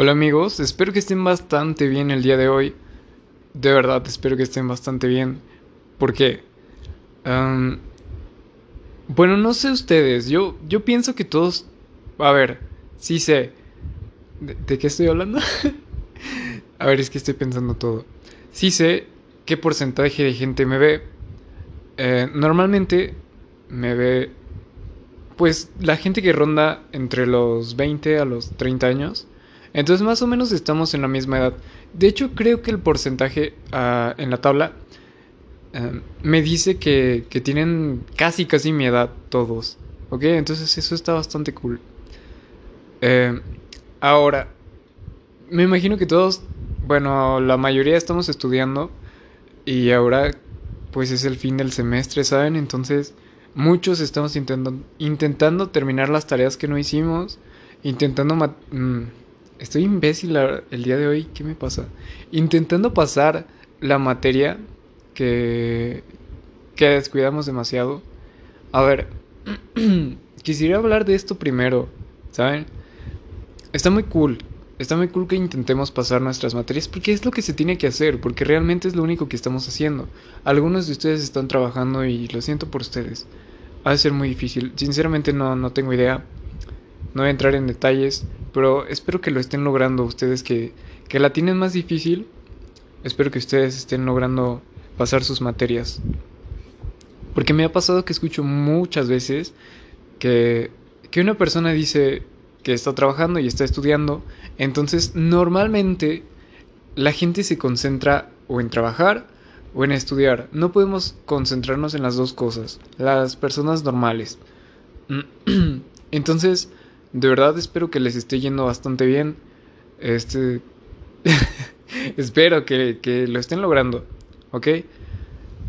Hola amigos, espero que estén bastante bien el día de hoy. De verdad, espero que estén bastante bien. ¿Por qué? Bueno, no sé ustedes, yo, yo pienso que todos... A ver, sí sé. ¿De, de qué estoy hablando? A ver, es que estoy pensando todo. Sí sé qué porcentaje de gente me ve. Eh, normalmente me ve... Pues la gente que ronda entre los 20 a los 30 años. Entonces más o menos estamos en la misma edad. De hecho creo que el porcentaje ah, en la tabla eh, me dice que, que tienen casi casi mi edad todos. ¿Ok? Entonces eso está bastante cool. Eh, ahora, me imagino que todos, bueno, la mayoría estamos estudiando y ahora pues es el fin del semestre, ¿saben? Entonces muchos estamos intentando, intentando terminar las tareas que no hicimos, intentando... mm, Estoy imbécil el día de hoy, ¿qué me pasa? Intentando pasar la materia que, que descuidamos demasiado. A ver, quisiera hablar de esto primero, ¿saben? Está muy cool, está muy cool que intentemos pasar nuestras materias porque es lo que se tiene que hacer, porque realmente es lo único que estamos haciendo. Algunos de ustedes están trabajando y lo siento por ustedes. Ha de ser muy difícil, sinceramente no, no tengo idea. No voy a entrar en detalles, pero espero que lo estén logrando ustedes que, que la tienen más difícil. Espero que ustedes estén logrando pasar sus materias. Porque me ha pasado que escucho muchas veces que, que una persona dice que está trabajando y está estudiando. Entonces normalmente la gente se concentra o en trabajar o en estudiar. No podemos concentrarnos en las dos cosas. Las personas normales. Entonces, de verdad espero que les esté yendo bastante bien. Este... espero que, que lo estén logrando, ¿ok?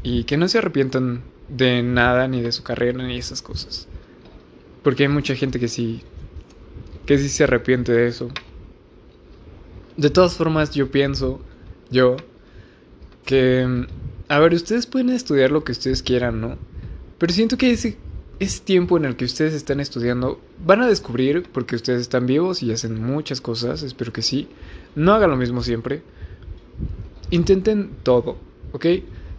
Y que no se arrepientan de nada, ni de su carrera, ni esas cosas. Porque hay mucha gente que sí, que sí se arrepiente de eso. De todas formas, yo pienso, yo, que, a ver, ustedes pueden estudiar lo que ustedes quieran, ¿no? Pero siento que ese, ese tiempo en el que ustedes están estudiando, van a descubrir, porque ustedes están vivos y hacen muchas cosas, espero que sí. No hagan lo mismo siempre. Intenten todo, ¿ok?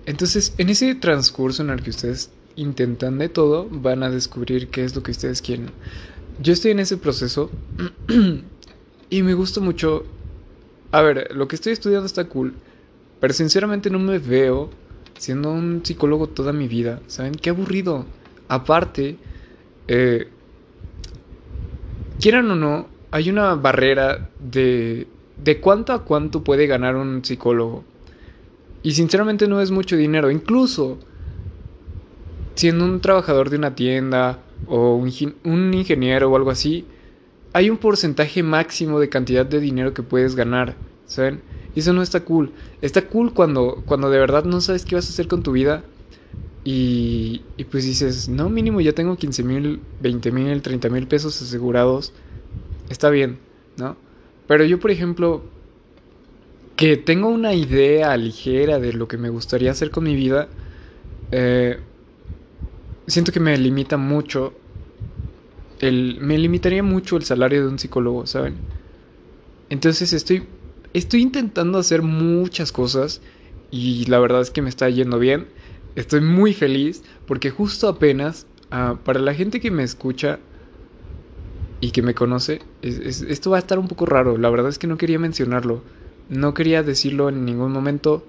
Entonces, en ese transcurso en el que ustedes intentan de todo, van a descubrir qué es lo que ustedes quieren. Yo estoy en ese proceso y me gusta mucho. A ver, lo que estoy estudiando está cool, pero sinceramente no me veo siendo un psicólogo toda mi vida. ¿Saben? Qué aburrido. Aparte, eh, quieran o no, hay una barrera de, de cuánto a cuánto puede ganar un psicólogo. Y sinceramente no es mucho dinero. Incluso siendo un trabajador de una tienda o un, un ingeniero o algo así, hay un porcentaje máximo de cantidad de dinero que puedes ganar, ¿saben? Y eso no está cool. Está cool cuando, cuando de verdad no sabes qué vas a hacer con tu vida y, y pues dices, no, mínimo ya tengo 15 mil, 20 mil, 30 mil pesos asegurados. Está bien, ¿no? Pero yo, por ejemplo, que tengo una idea ligera de lo que me gustaría hacer con mi vida, eh, siento que me limita mucho el, me limitaría mucho el salario de un psicólogo, ¿saben? Entonces estoy, estoy intentando hacer muchas cosas y la verdad es que me está yendo bien. Estoy muy feliz porque justo apenas, ah, para la gente que me escucha y que me conoce, es- es- esto va a estar un poco raro. La verdad es que no quería mencionarlo. No quería decirlo en ningún momento,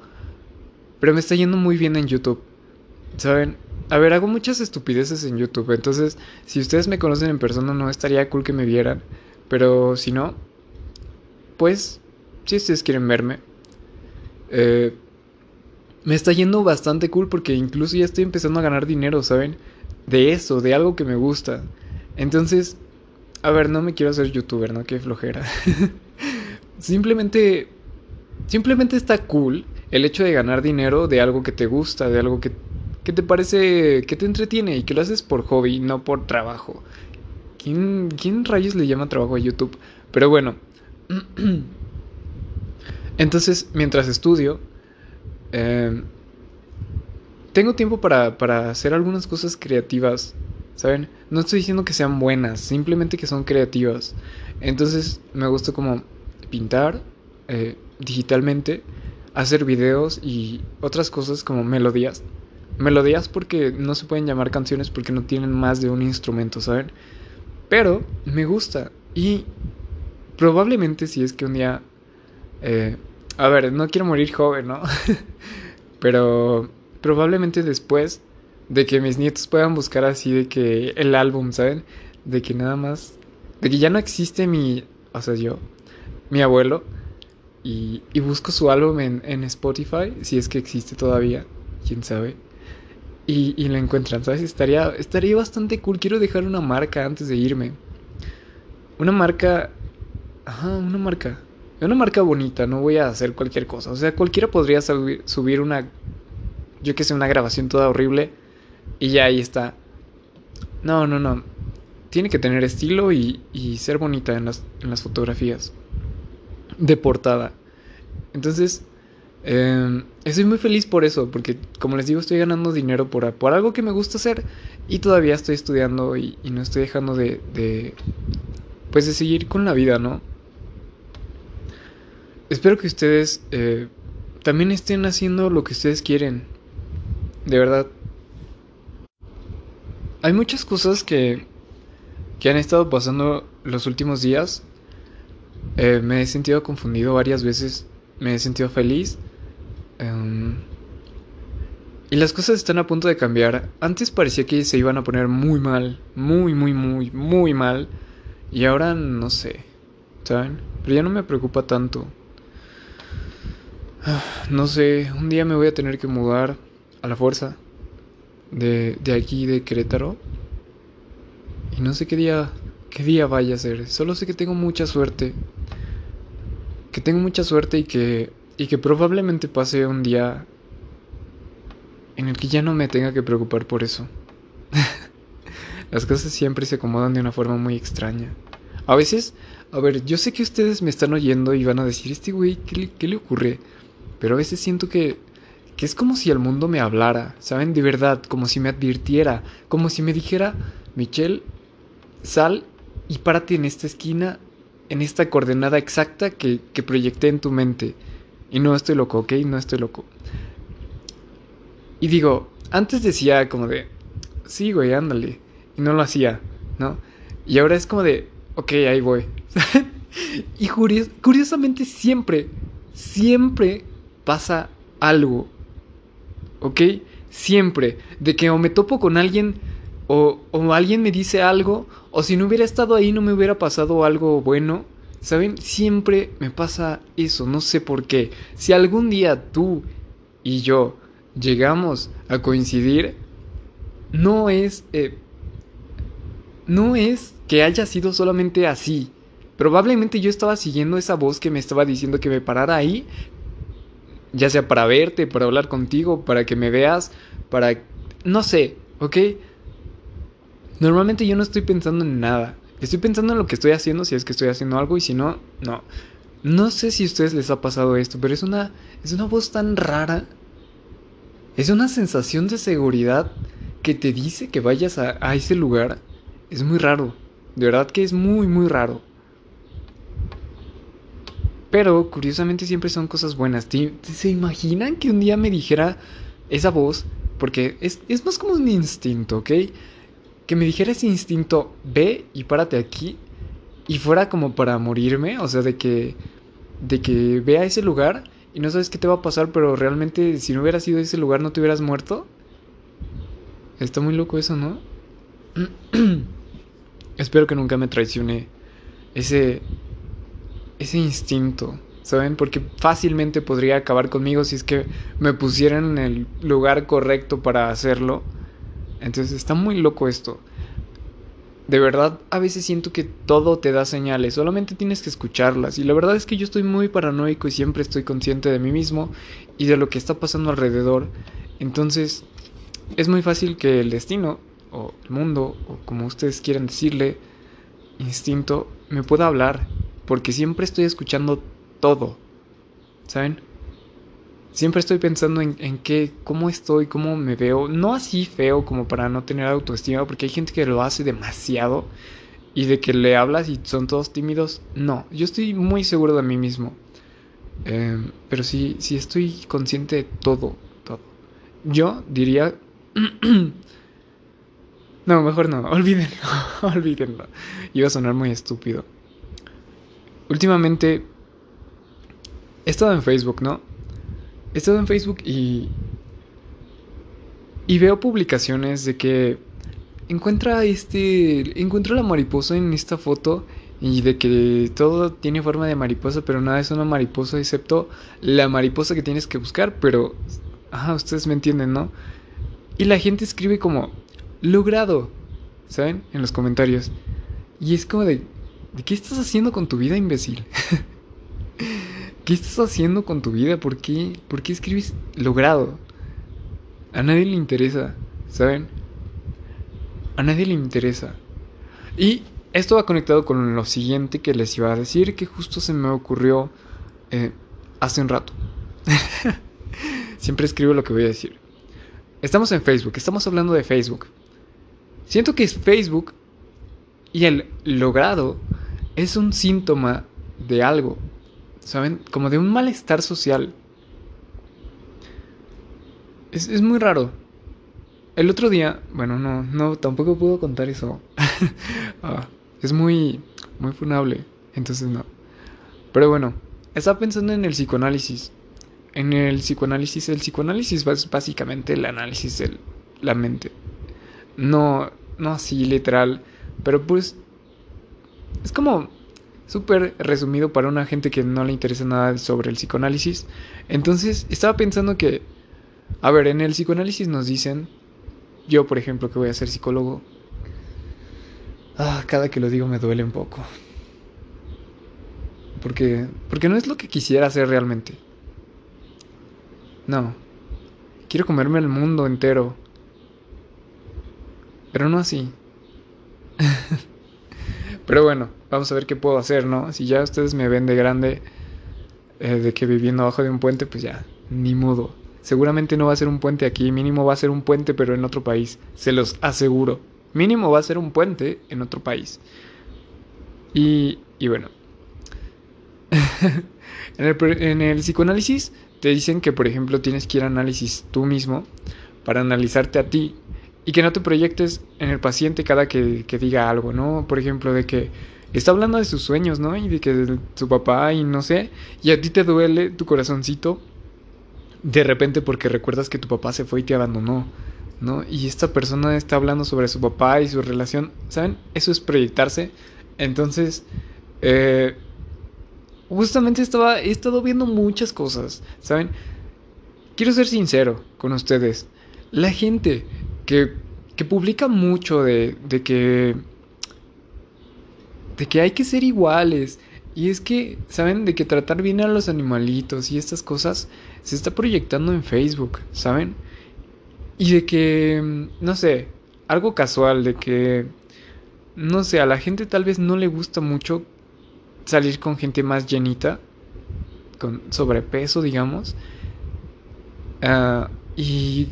pero me está yendo muy bien en YouTube. ¿Saben? A ver, hago muchas estupideces en YouTube, entonces si ustedes me conocen en persona no estaría cool que me vieran, pero si no, pues si ustedes quieren verme, eh, me está yendo bastante cool porque incluso ya estoy empezando a ganar dinero, ¿saben? De eso, de algo que me gusta. Entonces, a ver, no me quiero hacer youtuber, ¿no? Qué flojera. Simplemente, simplemente está cool el hecho de ganar dinero de algo que te gusta, de algo que, que te parece, que te entretiene y que lo haces por hobby, no por trabajo. ¿Quién, quién rayos le llama trabajo a YouTube? Pero bueno. Entonces, mientras estudio, eh, tengo tiempo para, para hacer algunas cosas creativas, ¿saben? No estoy diciendo que sean buenas, simplemente que son creativas. Entonces me gusta como pintar eh, digitalmente, hacer videos y otras cosas como melodías. Melodías porque no se pueden llamar canciones porque no tienen más de un instrumento, ¿saben? Pero me gusta y probablemente si es que un día... Eh, a ver, no quiero morir joven, ¿no? Pero probablemente después de que mis nietos puedan buscar así de que el álbum, ¿saben? De que nada más... De que ya no existe mi... O sea, yo, mi abuelo, y, y busco su álbum en, en, Spotify, si es que existe todavía, quién sabe. Y, y lo encuentran, ¿sabes? Estaría, estaría bastante cool. Quiero dejar una marca antes de irme. Una marca... Ajá, una marca. Una marca bonita, no voy a hacer cualquier cosa. O sea, cualquiera podría subir, una... Yo que sé, una grabación toda horrible. Y ya ahí está. No, no, no tiene que tener estilo y, ser bonita en las, en las, fotografías de portada. Entonces, em, estoy muy feliz por eso, porque como les digo, estoy ganando dinero por, algo que me gusta hacer y todavía estoy estudiando y, no estoy dejando de, de, pues de seguir con la vida, ¿no? Espero que ustedes eh, también estén haciendo lo que ustedes quieren, de verdad. Hay muchas cosas que que han estado pasando los últimos días. Eh, me he sentido confundido varias veces, me he sentido feliz. Em, y las cosas están a punto de cambiar. Antes parecía que se iban a poner muy mal, muy, muy, muy, muy mal. Y ahora no sé, ¿saben? Pero ya no me preocupa tanto. Ah, no sé, un día me voy a tener que mudar a la fuerza de, de aquí, de Querétaro. Y no sé qué día, qué día vaya a ser. Solo sé que tengo mucha suerte. Que tengo mucha suerte y que, y que probablemente pase un día en el que ya no me tenga que preocupar por eso. Las cosas siempre se acomodan de una forma muy extraña. A veces, a ver, yo sé que ustedes me están oyendo y van a decir, este güey, ¿qué, ¿qué, le ocurre? Pero a veces siento que, que es como si el mundo me hablara, ¿saben? De verdad, como si me advirtiera, como si me dijera, Michelle, sal y párate en esta esquina, en esta coordenada exacta que, que proyecté en tu mente. Y no estoy loco, ¿ok? No estoy loco. Y digo, antes decía como de, sí, güey, ándale. Y no lo hacía, ¿no? Y ahora es como de, ok, ahí voy. y curiosamente siempre, siempre pasa algo. ¿Ok? Siempre. De que o me topo con alguien o, o alguien me dice algo, o si no hubiera estado ahí no me hubiera pasado algo bueno. ¿Saben? Siempre me pasa eso, no sé por qué. Si algún día tú y yo llegamos a coincidir, no es... Eh, no es que haya sido solamente así. Probablemente yo estaba siguiendo esa voz que me estaba diciendo que me parara ahí, ya sea para verte, para hablar contigo, para que me veas, para... no sé, ¿ok? Normalmente yo no estoy pensando en nada. Estoy pensando en lo que estoy haciendo, si es que estoy haciendo algo, y si no, no. No sé si a ustedes les ha pasado esto, pero es una, es una voz tan rara. Es una sensación de seguridad que te dice que vayas a, a ese lugar. Es muy raro. De verdad que es muy, muy raro. Pero curiosamente siempre son cosas buenas. ¿Se imaginan que un día me dijera esa voz? Porque es, es más como un instinto, ¿ok? que me dijera ese instinto, ve y párate aquí, y fuera como para morirme, o sea, de que, de que vea ese lugar y no sabes qué te va a pasar, pero realmente si no hubieras ido ese lugar no te hubieras muerto. Está muy loco eso, ¿no? Espero que nunca me traicione ese, ese instinto, ¿saben? Porque fácilmente podría acabar conmigo si es que me pusieran en el lugar correcto para hacerlo. Entonces está muy loco esto. De verdad, a veces siento que todo te da señales, solamente tienes que escucharlas. Y la verdad es que yo estoy muy paranoico y siempre estoy consciente de mí mismo y de lo que está pasando alrededor. Entonces, es muy fácil que el destino, o el mundo, o como ustedes quieran decirle, instinto, me pueda hablar. Porque siempre estoy escuchando todo. ¿Saben? Siempre estoy pensando en, qué, cómo estoy, cómo me veo. No así feo como para no tener autoestima, porque hay gente que lo hace demasiado. y de que le hablas y son todos tímidos. No, yo estoy muy seguro de mí mismo. Em, pero sí, sí estoy consciente de todo, todo. Yo diría... no, mejor no, olvídenlo, olvídenlo. Iba a sonar muy estúpido. Últimamente he estado en Facebook, ¿no? He estado en Facebook y... Y veo publicaciones de que encuentra este... Encuentro la mariposa en esta foto y de que todo tiene forma de mariposa, pero nada es una mariposa excepto la mariposa que tienes que buscar, pero... Ajá, ustedes me entienden, ¿no? Y la gente escribe como, logrado, ¿saben? En los comentarios. Y es como de, ¿de qué estás haciendo con tu vida, imbécil? ¿Qué estás haciendo con tu vida? ¿Por qué, ¿Por qué escribes logrado? A nadie le interesa, ¿saben? A nadie le interesa. Y esto va conectado con lo siguiente que les iba a decir, que justo se me ocurrió eh, hace un rato. Siempre escribo lo que voy a decir. Estamos en Facebook, estamos hablando de Facebook. Siento que es Facebook y el logrado es un síntoma de algo, ¿saben? Como de un malestar social. Es, es muy raro. El otro día, bueno, no, no, tampoco puedo contar eso. Ah, es muy, muy funable, entonces no. Pero bueno, estaba pensando en el psicoanálisis. En el psicoanálisis, el psicoanálisis es básicamente el análisis de la mente. No, no así literal, pero pues es como súper resumido para una gente que no le interesa nada sobre el psicoanálisis. Entonces estaba pensando que, a ver, en el psicoanálisis nos dicen, yo por ejemplo que voy a ser psicólogo, Ah, cada que lo digo me duele un poco. Porque, porque no es lo que quisiera hacer realmente. No. Quiero comerme el mundo entero. Pero no así. Pero bueno, vamos a ver qué puedo hacer, ¿no? Si ya ustedes me ven de grande, eh, de que viviendo abajo de un puente, pues ya, ni modo. Seguramente no va a ser un puente aquí, mínimo va a ser un puente, pero en otro país. Se los aseguro. Mínimo va a ser un puente en otro país. Y, y bueno. en, el, en el psicoanálisis te dicen que, por ejemplo, tienes que ir a análisis tú mismo para analizarte a ti y que no te proyectes en el paciente cada que, que, diga algo, ¿no? Por ejemplo, de que está hablando de sus sueños, ¿no? Y de que su papá y no sé, y a ti te duele tu corazoncito de repente porque recuerdas que tu papá se fue y te abandonó. ¿no? Y esta persona está hablando sobre su papá y su relación, ¿saben? Eso es proyectarse. Entonces, eh, justamente estaba, he estado viendo muchas cosas, ¿saben? Quiero ser sincero con ustedes. La gente que, que publica mucho de, de que... De que hay que ser iguales. Y es que, ¿saben? De que tratar bien a los animalitos y estas cosas se está proyectando en Facebook, ¿saben? Y de que, no sé, algo casual, de que, no sé, a la gente tal vez no le gusta mucho salir con gente más llenita, con sobrepeso, digamos. Uh, y,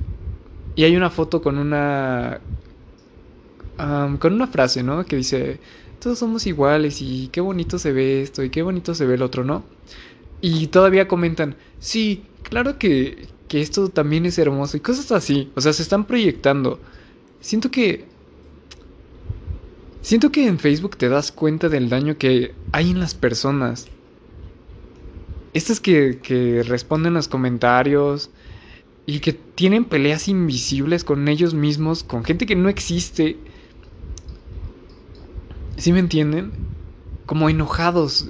y hay una foto con una... Con una frase, ¿no? Que dice, todos somos iguales y qué bonito se ve esto y qué bonito se ve el otro, ¿no? Y todavía comentan, sí, claro que, que esto también es hermoso y cosas así. O sea, se están proyectando. Siento que... Siento que en Facebook te das cuenta del daño que hay en las personas. Estas que, que responden los comentarios y que tienen peleas invisibles con ellos mismos, con gente que no existe. ¿Sí me entienden? Como enojados.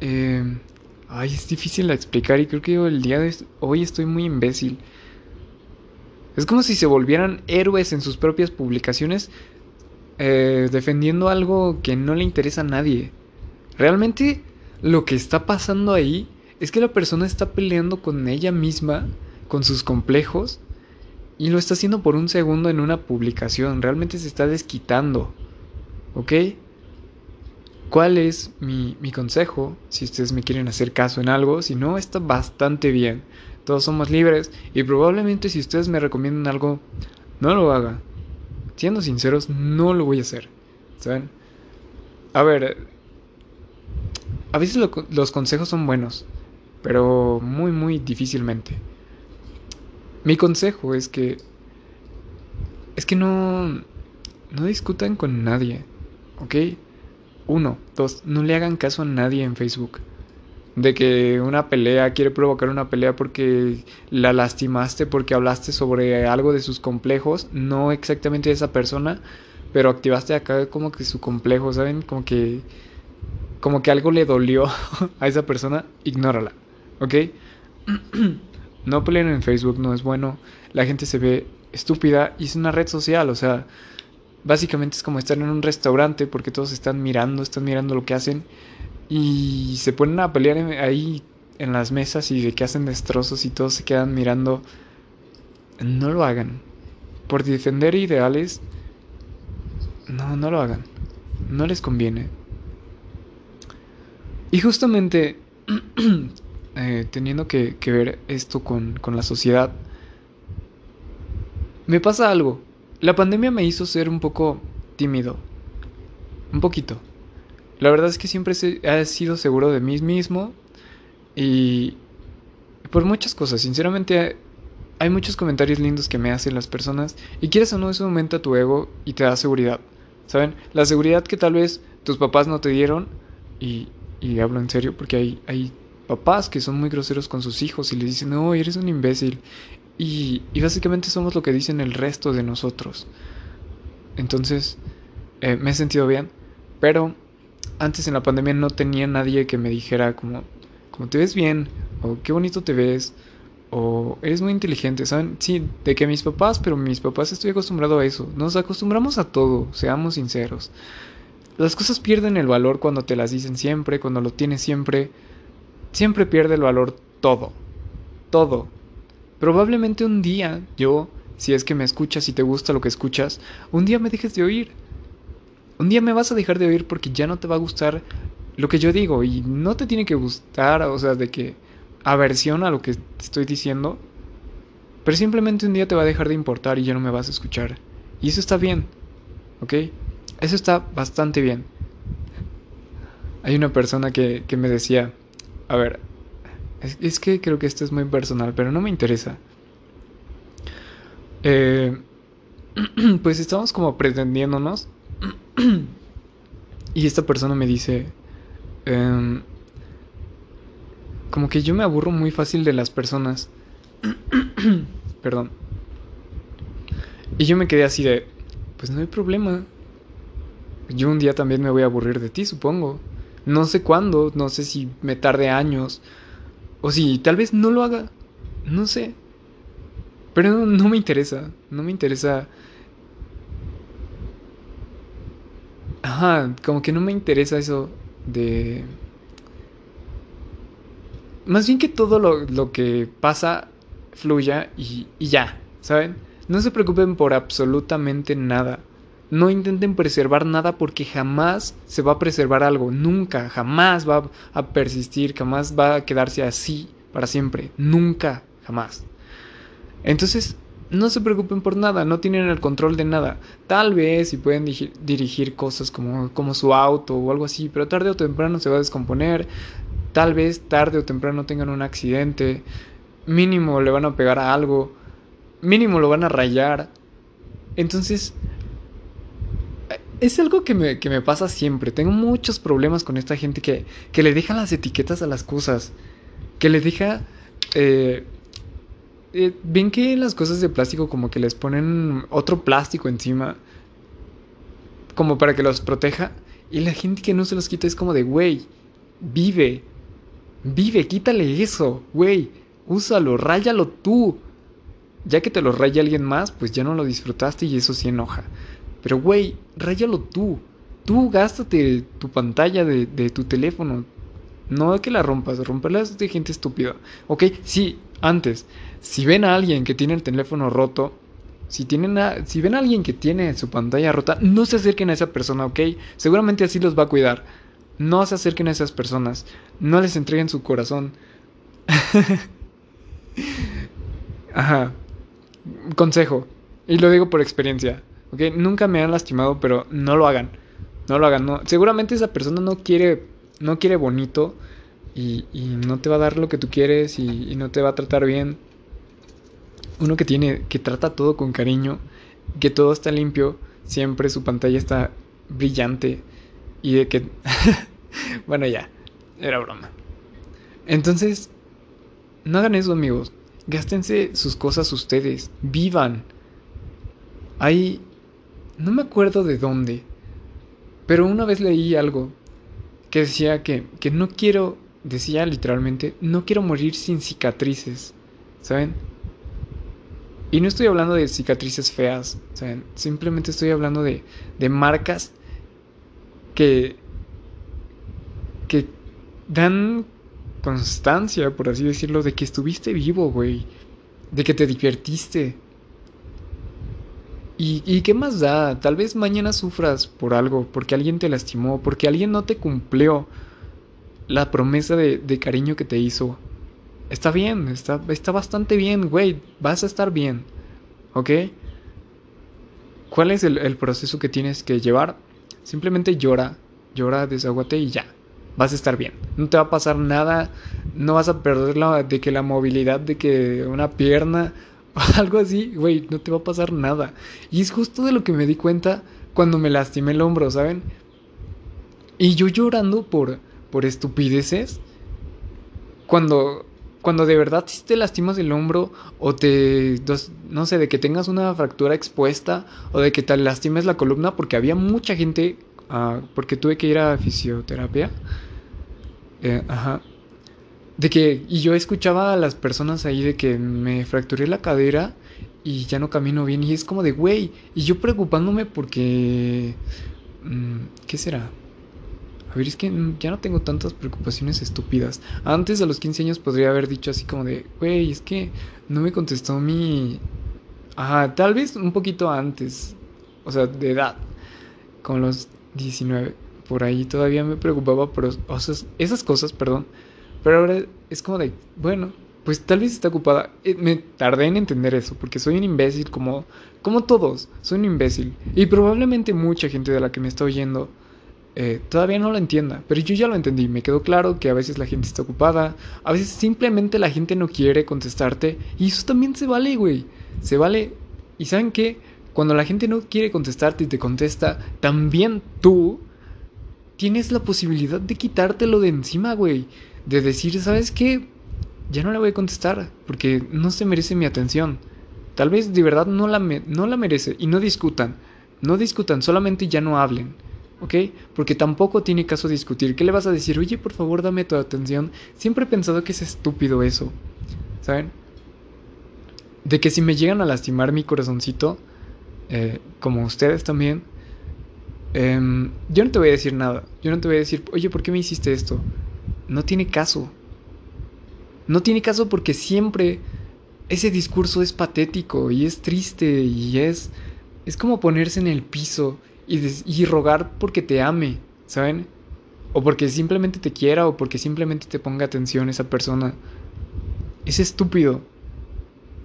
Eh, Ay, es difícil de explicar y creo que el día de hoy estoy muy imbécil. Es como si se volvieran héroes en sus propias publicaciones eh, defendiendo algo que no le interesa a nadie. Realmente lo que está pasando ahí es que la persona está peleando con ella misma, con sus complejos, y lo está haciendo por un segundo en una publicación. Realmente se está desquitando. ¿Ok? ¿Cuál es mi, consejo? Si ustedes me quieren hacer caso en algo, si no, está bastante bien. Todos somos libres y probablemente si ustedes me recomiendan algo, no lo haga. Siendo sinceros, no lo voy a hacer. ¿Saben? A ver, a veces los consejos son buenos, pero muy, muy difícilmente. Mi consejo es que... Es que no... No discutan con nadie, ¿ok? Uno, dos, no le hagan caso a nadie en Facebook. De que una pelea, quiere provocar una pelea porque la lastimaste, porque hablaste sobre algo de sus complejos, no exactamente de esa persona, pero activaste acá como que su complejo, ¿saben? Como que como que algo le dolió a esa persona, ignórala, ¿ok? no peleen en Facebook, no es bueno. La gente se ve estúpida y es una red social, o sea, básicamente es como estar en un restaurante porque todos están mirando, están mirando lo que hacen y se ponen a pelear ahí en las mesas y de que hacen destrozos y todos se quedan mirando. No lo hagan. Por defender ideales, no, no lo hagan. No les conviene. Y justamente eh, teniendo que, ver esto con, con la sociedad, me pasa algo. La pandemia me hizo ser un poco tímido. Un poquito. La verdad es que siempre he sido seguro de mí mismo y por muchas cosas. Sinceramente hay muchos comentarios lindos que me hacen las personas y quieres o no eso aumenta tu ego y te da seguridad. ¿Saben? La seguridad que tal vez tus papás no te dieron y, y hablo en serio porque hay, hay papás que son muy groseros con sus hijos y les dicen, no, eres un imbécil. Y, básicamente somos lo que dicen el resto de nosotros. Entonces, eh, me he sentido bien. Pero antes en la pandemia no tenía nadie que me dijera como, como te ves bien, o qué bonito te ves, o eres muy inteligente, ¿saben? Sí, de que mis papás, pero mis papás estoy acostumbrado a eso. Nos acostumbramos a todo, seamos sinceros. Las cosas pierden el valor cuando te las dicen siempre, cuando lo tienes siempre. Siempre pierde el valor todo. Todo. Probablemente un día yo, si es que me escuchas y te gusta lo que escuchas, un día me dejes de oír. Un día me vas a dejar de oír porque ya no te va a gustar lo que yo digo y no te tiene que gustar, o sea, de que aversión a lo que te estoy diciendo, pero simplemente un día te va a dejar de importar y ya no me vas a escuchar. Y eso está bien, ¿ok? Eso está bastante bien. Hay una persona que, que me decía, a ver, es, que creo que esto es muy personal, pero no me interesa. Eh, pues estamos como pretendiéndonos. y esta persona me dice... Em, como que yo me aburro muy fácil de las personas. Perdón. Y yo me quedé así de... Pues no hay problema. Yo un día también me voy a aburrir de ti, supongo. No sé cuándo, no sé si me tarde años o si tal vez no lo haga. No sé. Pero no, me interesa. No me interesa. Ajá, como que no me interesa eso de... Más bien que todo lo, que pasa fluya y, y ya, ¿saben? No se preocupen por absolutamente nada. No intenten preservar nada porque jamás se va a preservar algo, nunca, jamás va a persistir, jamás va a quedarse así para siempre, nunca, jamás. Entonces, no se preocupen por nada, no tienen el control de nada. Tal vez si pueden dirigir cosas como, como su auto o algo así, pero tarde o temprano se va a descomponer. Tal vez tarde o temprano tengan un accidente. Mínimo le van a pegar a algo. Mínimo lo van a rayar. Entonces, es algo que me, pasa siempre. Tengo muchos problemas con esta gente que, que le deja las etiquetas a las cosas. Que le deja... Eh, eh, Ven que las cosas de plástico como que les ponen otro plástico encima. Como para que los proteja. Y la gente que no se los quita es como de, güey, vive. Vive, quítale eso, güey. Úsalo, ráyalo tú. Ya que te lo raya alguien más, pues ya no lo disfrutaste y eso sí enoja. Pero, güey, ráyalo tú. Tú gástate tu pantalla de, tu teléfono. No que la rompas, romperla es de gente estúpida. Ok, sí, antes, si ven a alguien que tiene el teléfono roto, si, tienen si ven a alguien que tiene su pantalla rota, no se acerquen a esa persona, ok. Seguramente así los va a cuidar. No se acerquen a esas personas. No les entreguen su corazón. Ajá. Consejo. Y lo digo por experiencia. ¿Ok? Nunca me han lastimado, pero no lo hagan. No lo hagan, no. Seguramente esa persona no quiere, no quiere bonito y, no te va a dar lo que tú quieres y, y, no te va a tratar bien. Uno que tiene, que trata todo con cariño, que todo está limpio, siempre su pantalla está brillante y de que... bueno, ya, era broma. Entonces, no hagan eso amigos. Gástense sus cosas ustedes. Vivan. Hay... No me acuerdo de dónde. Pero una vez leí algo que decía que, que no quiero, decía literalmente, no quiero morir sin cicatrices. ¿Saben? Y no estoy hablando de cicatrices feas, ¿saben? Simplemente estoy hablando de, de marcas que, que dan constancia, por así decirlo, de que estuviste vivo, güey. De que te divertiste. ¿Y, ¿Y, qué más da? Tal vez mañana sufras por algo, porque alguien te lastimó, porque alguien no te cumplió la promesa de, cariño que te hizo. Está bien, está, bastante bien, güey. Vas a estar bien. ¿Ok? ¿Cuál es el, proceso que tienes que llevar? Simplemente llora, llora, desahógate y ya vas a estar bien. No te va a pasar nada, no vas a perder la, de que la movilidad, de que una pierna algo así, güey, no te va a pasar nada. Y es justo de lo que me di cuenta cuando me lastimé el hombro, ¿saben? Y yo llorando por, por estupideces, cuando, cuando de verdad te lastimas el hombro o te, no sé, de que tengas una fractura expuesta o de que te lastimes la columna, porque había mucha gente, uh, porque tuve que ir a fisioterapia eh, ajá. De que, y yo escuchaba a las personas ahí de que me fracturé la cadera y ya no camino bien. Y es como de, güey, y yo preocupándome porque... Mm, ¿Qué será? A ver, es que ya no tengo tantas preocupaciones estúpidas. Antes, a los 15 años, podría haber dicho así como de, güey, es que no me contestó mi... Ajá, tal vez un poquito antes. O sea, de edad. Con los 19 por ahí todavía me preocupaba por esas cosas, perdón. Pero ahora es como de, bueno, pues tal vez está ocupada. Eh, me tardé en entender eso, porque soy un imbécil como, como todos, soy un imbécil. Y probablemente mucha gente de la que me está oyendo eh, todavía no lo entienda, pero yo ya lo entendí. Me quedó claro que a veces la gente está ocupada, a veces simplemente la gente no quiere contestarte, y eso también se vale, güey. Se vale. ¿Y saben qué? Cuando la gente no quiere contestarte y te contesta, también tú tienes la posibilidad de quitártelo de encima, güey. De decir, ¿sabes qué? Ya no le voy a contestar porque no se merece mi atención. Tal vez de verdad no la, no la merece y no discutan. No discutan, solamente ya no hablen. ¿Ok? Porque tampoco tiene caso discutir. ¿Qué le vas a decir? Oye, por favor, dame tu atención. Siempre he pensado que es estúpido eso. ¿Saben? De que si me llegan a lastimar mi corazoncito, eh, como ustedes también, Em, yo no te voy a decir nada. Yo no te voy a decir, oye, ¿por qué me hiciste esto? No tiene caso. No tiene caso porque siempre ese discurso es patético y es triste y es... Es como ponerse en el piso y, y rogar porque te ame, ¿saben? O porque simplemente te quiera o porque simplemente te ponga atención esa persona. Es estúpido.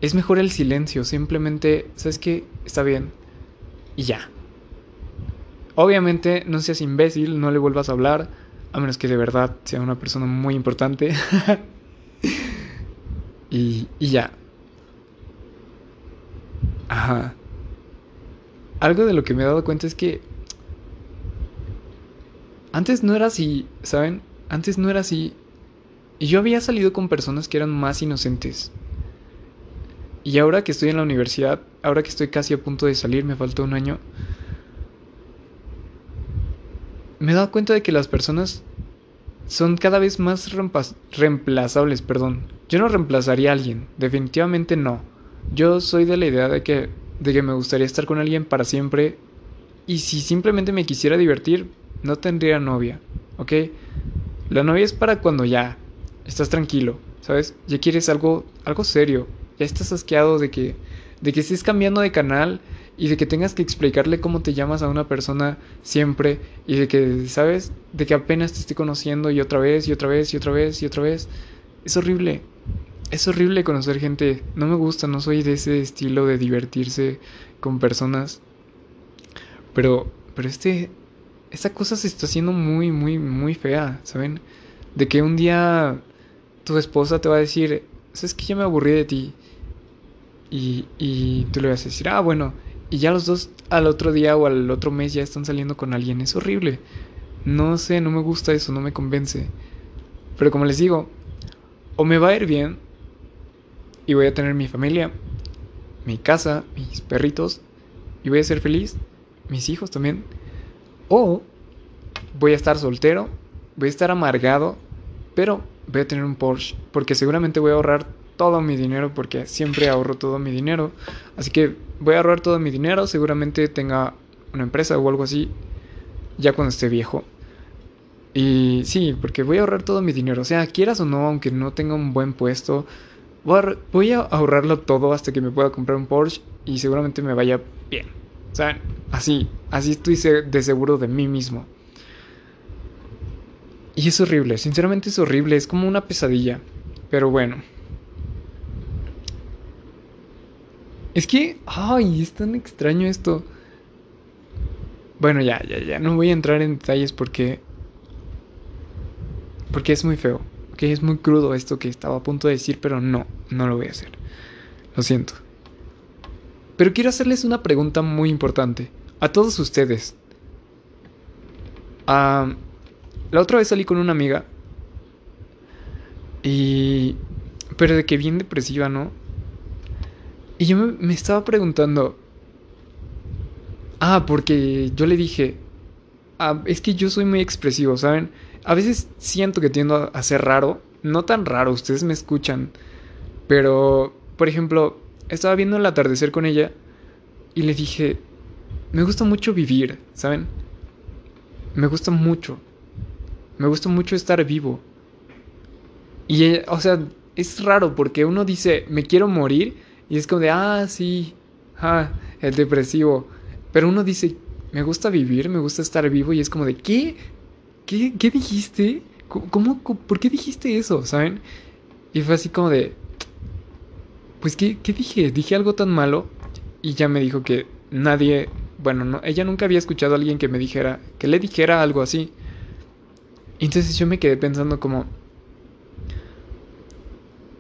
Es mejor el silencio, simplemente, ¿sabes qué? Está bien. Y ya. Obviamente no seas imbécil, no le vuelvas a hablar, a menos que de verdad sea una persona muy importante. y, ya. Ajá. Algo de lo que me he dado cuenta es que antes no era así, ¿saben? Antes no era así. Y yo había salido con personas que eran más inocentes. Y ahora que estoy en la universidad, ahora que estoy casi a punto de salir, me falta un año, me he dado cuenta de que las personas son cada vez más reemplazables, perdón. Yo no reemplazaría a alguien, definitivamente no. Yo soy de la idea de que, de que me gustaría estar con alguien para siempre y si simplemente me quisiera divertir, no tendría novia, ¿ok? La novia es para cuando ya estás tranquilo, ¿sabes? Ya quieres algo, algo serio, ya estás asqueado de que, de que estés cambiando de canal y de que tengas que explicarle cómo te llamas a una persona siempre y de que, ¿sabes? De que apenas te esté conociendo y otra vez y otra vez y otra vez y otra vez. Es horrible. Es horrible conocer gente. No me gusta, no soy de ese estilo de divertirse con personas. Pero, pero este, esa cosa se está haciendo muy, muy, muy fea, ¿saben? De que un día tu esposa te va a decir, ¿sabes que ya me aburrí de ti? Y, y tú le vas a decir, ah, bueno, y ya los dos al otro día o al otro mes ya están saliendo con alguien. Es horrible. No sé, no me gusta eso, no me convence. Pero como les digo, o me va a ir bien y voy a tener mi familia, mi casa, mis perritos, y voy a ser feliz, mis hijos también. O voy a estar soltero, voy a estar amargado, pero voy a tener un Porsche, porque seguramente voy a ahorrar todo mi dinero, porque siempre ahorro todo mi dinero. Así que voy a ahorrar todo mi dinero, seguramente tenga una empresa o algo así, ya cuando esté viejo. Y sí, porque voy a ahorrar todo mi dinero. O sea, quieras o no, aunque no tenga un buen puesto, voy a ahorrarlo todo hasta que me pueda comprar un Porsche y seguramente me vaya bien. O sea, así, así estoy de seguro de mí mismo. Y es horrible, sinceramente es horrible, es como una pesadilla. Pero bueno. Es que, ay, es tan extraño esto. Bueno, ya, ya, ya, no voy a entrar en detalles porque porque es muy feo. Que es muy crudo esto que estaba a punto de decir, pero no, no lo voy a hacer. Lo siento. Pero quiero hacerles una pregunta muy importante. A todos ustedes. la otra vez salí con una amiga. Y... Pero de que bien depresiva, ¿no? Y yo me, estaba preguntando... Ah, porque yo le dije... Ah, es que yo soy muy expresivo, ¿saben? A veces siento que tiendo a ser raro. No tan raro, ustedes me escuchan. Pero, por ejemplo, estaba viendo el atardecer con ella y le dije, me gusta mucho vivir, ¿saben? Me gusta mucho. Me gusta mucho estar vivo. Y, o sea, es raro porque uno dice, me quiero morir y es como de, ah, sí, ah, el depresivo. Pero uno dice, me gusta vivir, me gusta estar vivo y es como de, ¿qué? ¿qué, qué dijiste? ¿Cómo, por qué dijiste eso? ¿Saben? Y fue así como de, pues, ¿qué, ¿qué dije? Dije algo tan malo y ya me dijo que nadie, bueno, no, ella nunca había escuchado a alguien que me dijera, que le dijera algo así. Entonces yo me quedé pensando como,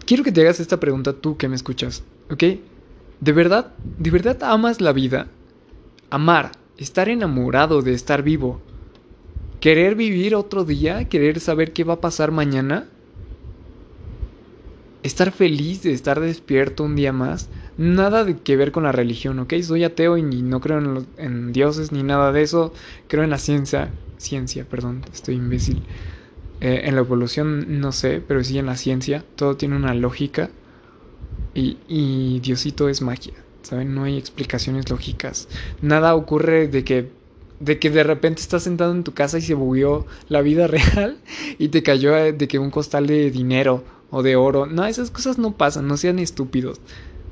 quiero que te hagas esta pregunta tú que me escuchas, ¿ok? ¿De verdad, de verdad amas la vida? Amar, estar enamorado de estar vivo, querer vivir otro día, querer saber qué va a pasar mañana, estar feliz de estar despierto un día más, nada de que ver con la religión, ¿ok? Soy ateo y no creo en, dioses ni nada de eso, creo en la ciencia, ciencia, perdón, estoy imbécil. Eh, en la evolución no sé, pero sí en la ciencia, todo tiene una lógica y, Diosito es magia, ¿saben? No hay explicaciones lógicas. Nada ocurre de que de que de repente estás sentado en tu casa y se bugueó la vida real y te cayó eh, de que un costal de dinero o de oro. No, esas cosas no pasan, no sean estúpidos.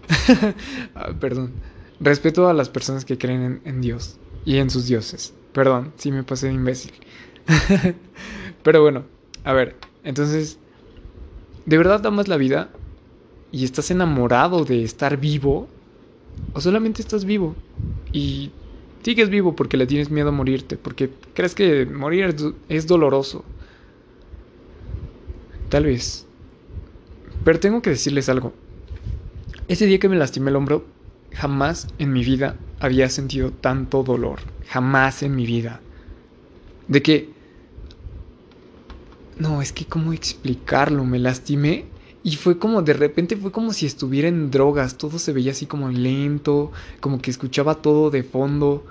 Ah, perdón. Respeto a las personas que creen en, Dios y en sus dioses. Perdón, si me pasé de imbécil. Pero bueno, a ver, entonces, ¿de verdad amas la vida? ¿Y estás enamorado de estar vivo? ¿O solamente estás vivo? Y Sigues vivo porque le tienes miedo a morirte, porque crees que morir es doloroso. Tal vez. Pero tengo que decirles algo. Ese día que me lastimé el hombro, jamás en mi vida había sentido tanto dolor. Jamás en mi vida. De que... No, es que cómo explicarlo. Me lastimé y fue como, de repente fue como si estuviera en drogas, todo se veía así como lento, como que escuchaba todo de fondo.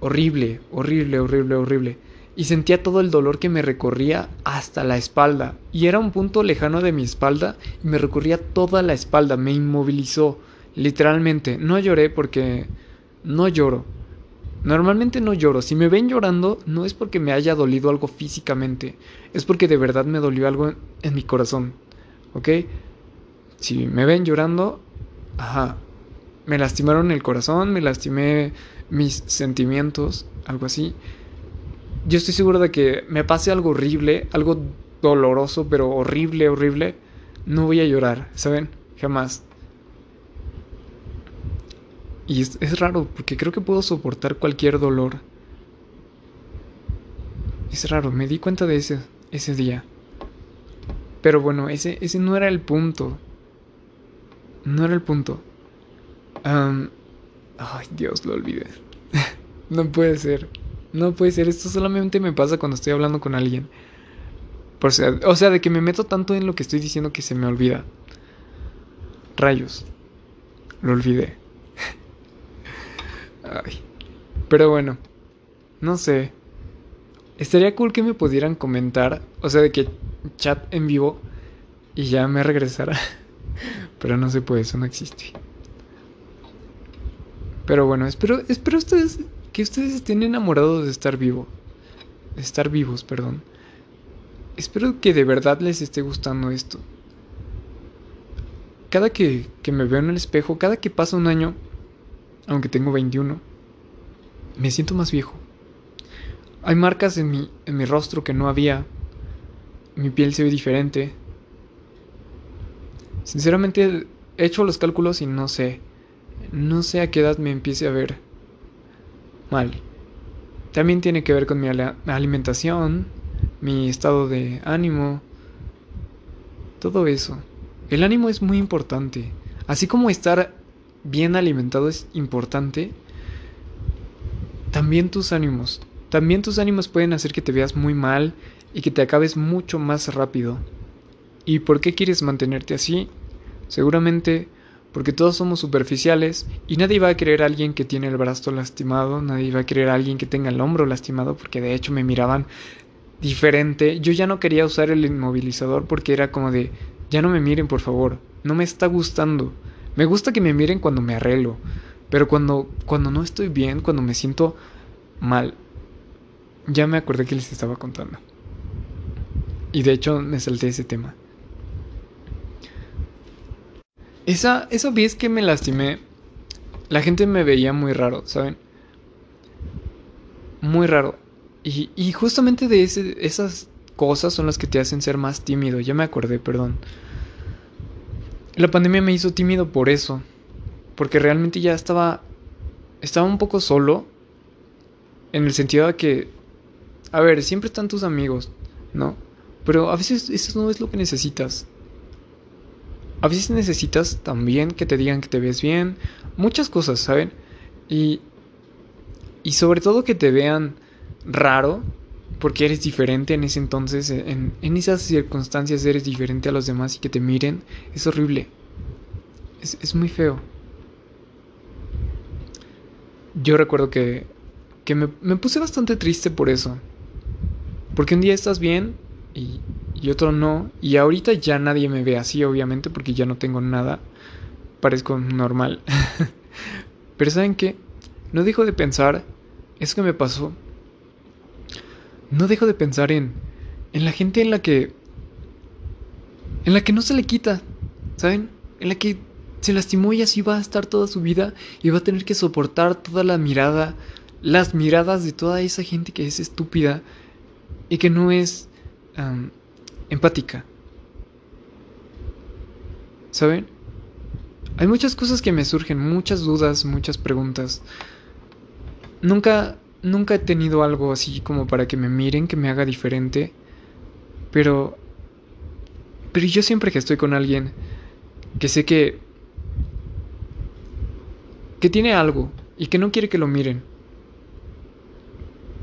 Horrible, horrible, horrible, horrible. Y sentía todo el dolor que me recorría hasta la espalda. Y era un punto lejano de mi espalda y me recorría toda la espalda, me inmovilizó, literalmente. No lloré porque no lloro. Normalmente no lloro. Si me ven llorando, no es porque me haya dolido algo físicamente, es porque de verdad me dolió algo en mi corazón. ¿Ok? Si me ven llorando, ajá, me lastimaron el corazón, me lastimé mis sentimientos, algo así. Yo estoy seguro de que me pase algo horrible, algo doloroso, pero horrible, horrible, no voy a llorar, ¿saben? Jamás. Y es, es raro, porque creo que puedo soportar cualquier dolor. Es raro, me di cuenta de ese, ese día. Pero bueno, ese, ese no era el punto. No era el punto. ay, Dios, lo olvidé. no puede ser. No puede ser. Esto solamente me pasa cuando estoy hablando con alguien. Por sea, o sea, de que me meto tanto en lo que estoy diciendo que se me olvida. Rayos. Lo olvidé. Ay. Pero bueno. No sé. Estaría cool que me pudieran comentar. O sea, de que chat en vivo. Y ya me regresara. Pero no se puede, eso no existe. Pero bueno, espero, espero ustedes que ustedes estén enamorados de estar vivo. De estar vivos, perdón. Espero que de verdad les esté gustando esto. Cada que, que me veo en el espejo, cada que pasa un año, aunque tengo 21, me siento más viejo. Hay marcas en mi, en mi rostro que no había. Mi piel se ve diferente. Sinceramente, he hecho los cálculos y no sé. No sé a qué edad me empiece a ver mal. También tiene que ver con mi alimentación, mi estado de ánimo, todo eso. El ánimo es muy importante. Así como estar bien alimentado es importante, también tus ánimos. También tus ánimos pueden hacer que te veas muy mal y que te acabes mucho más rápido. ¿Y por qué quieres mantenerte así? Seguramente porque todos somos superficiales y nadie va a querer a alguien que tiene el brazo lastimado, nadie va a querer a alguien que tenga el hombro lastimado, porque de hecho me miraban diferente. Yo ya no quería usar el inmovilizador porque era como de, ya no me miren por favor, no me está gustando. Me gusta que me miren cuando me arreglo, pero cuando, cuando no estoy bien, cuando me siento mal, ya me acordé que les estaba contando. Y de hecho me salté ese tema. Esa, esa vez que me lastimé, la gente me veía muy raro, ¿saben? Muy raro. Y, justamente de esas cosas son las que te hacen ser más tímido. Ya me acordé, perdón. La pandemia me hizo tímido por eso. Porque realmente ya estaba. Estaba un poco solo. En el sentido de que. A ver, siempre están tus amigos, ¿no? Pero a veces eso no es lo que necesitas. A veces necesitas también que te digan que te ves bien. Muchas cosas, ¿saben? Y. Y sobre todo que te vean raro porque eres diferente en ese entonces, en, esas circunstancias eres diferente a los demás y que te miren, es horrible. Es, muy feo. Yo recuerdo que, que me, me, puse bastante triste por eso. Porque un día estás bien y, otro no. Y ahorita ya nadie me ve así, obviamente, porque ya no tengo nada. Parezco normal. Pero ¿saben qué? No dejo de pensar eso que me pasó no dejo de pensar en, en la gente en la que, en la que no se le quita, ¿saben? En la que se lastimó y así va a estar toda su vida y va a tener que soportar toda la mirada, las miradas de toda esa gente que es estúpida y que no es empática. ¿Saben? Hay muchas cosas que me surgen, muchas dudas, muchas preguntas. Nunca nunca he tenido algo así como para que me miren, que me haga diferente. Pero... Pero yo siempre que estoy con alguien que sé que... que tiene algo y que no quiere que lo miren.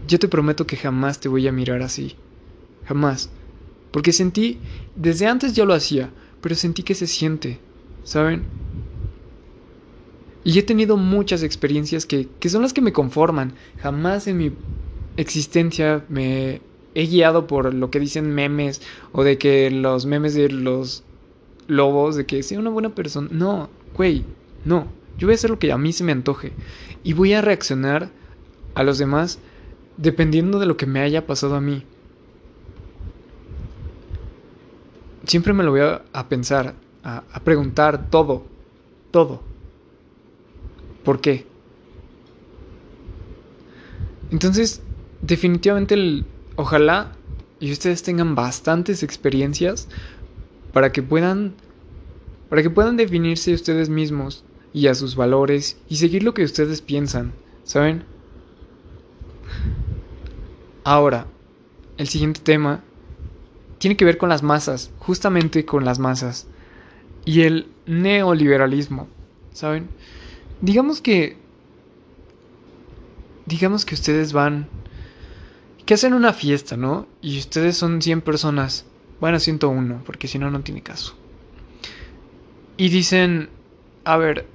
Yo te prometo que jamás te voy a mirar así. Jamás. Porque sentí, desde antes ya lo hacía, pero sentí que se siente, ¿saben? Y he tenido muchas experiencias que, son las que me conforman. Jamás en mi existencia me he guiado por lo que dicen memes o de que los memes de los lobos, de que sea una buena persona. No, güey, no. Yo voy a hacer lo que a mí se me antoje. Y voy a reaccionar a los demás dependiendo de lo que me haya pasado a mí. Siempre me lo voy a, pensar, a, a preguntar todo, todo. ¿Por qué? Entonces, definitivamente, el, ojalá y ustedes tengan bastantes experiencias para que puedan para que puedan definirse ustedes mismos y a sus valores y seguir lo que ustedes piensan, ¿saben? Ahora, el siguiente tema tiene que ver con las masas, justamente con las masas. Y el neoliberalismo, ¿saben? Digamos que... Digamos que ustedes van... Que hacen una fiesta, ¿no? Y ustedes son 100 personas. Bueno, 101, porque si no, no tiene caso. Y dicen, a ver,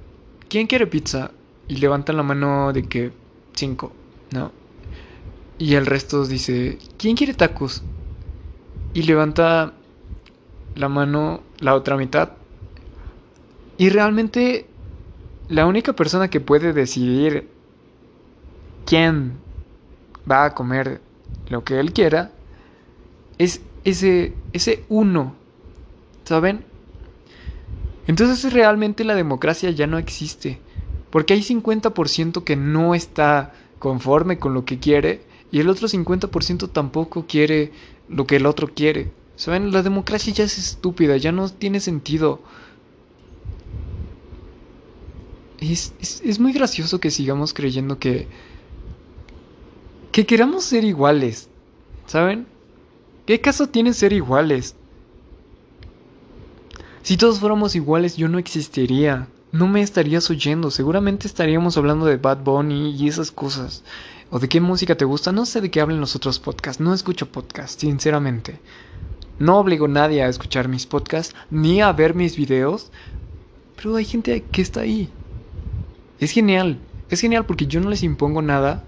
¿quién quiere pizza? Y levantan la mano de que 5, ¿no? Y el resto dice, ¿quién quiere tacos? Y levanta la mano la otra mitad. Y realmente la única persona que puede decidir quién va a comer lo que él quiera es ese, ese uno. ¿Saben? Entonces realmente la democracia ya no existe. Porque hay 50% que no está conforme con lo que quiere y el otro 50% tampoco quiere lo que el otro quiere. ¿Saben? La democracia ya es estúpida, ya no tiene sentido. Es, es, muy gracioso que sigamos creyendo que... Que queramos ser iguales. ¿Saben? ¿Qué caso tiene ser iguales? Si todos fuéramos iguales yo no existiría. No me estarías oyendo. Seguramente estaríamos hablando de Bad Bunny y esas cosas. ¿O de qué música te gusta? No sé de qué hablan los otros podcasts. No escucho podcasts, sinceramente. No obligo a nadie a escuchar mis podcasts ni a ver mis videos. Pero hay gente que está ahí. Es genial. Es genial porque yo no les impongo nada.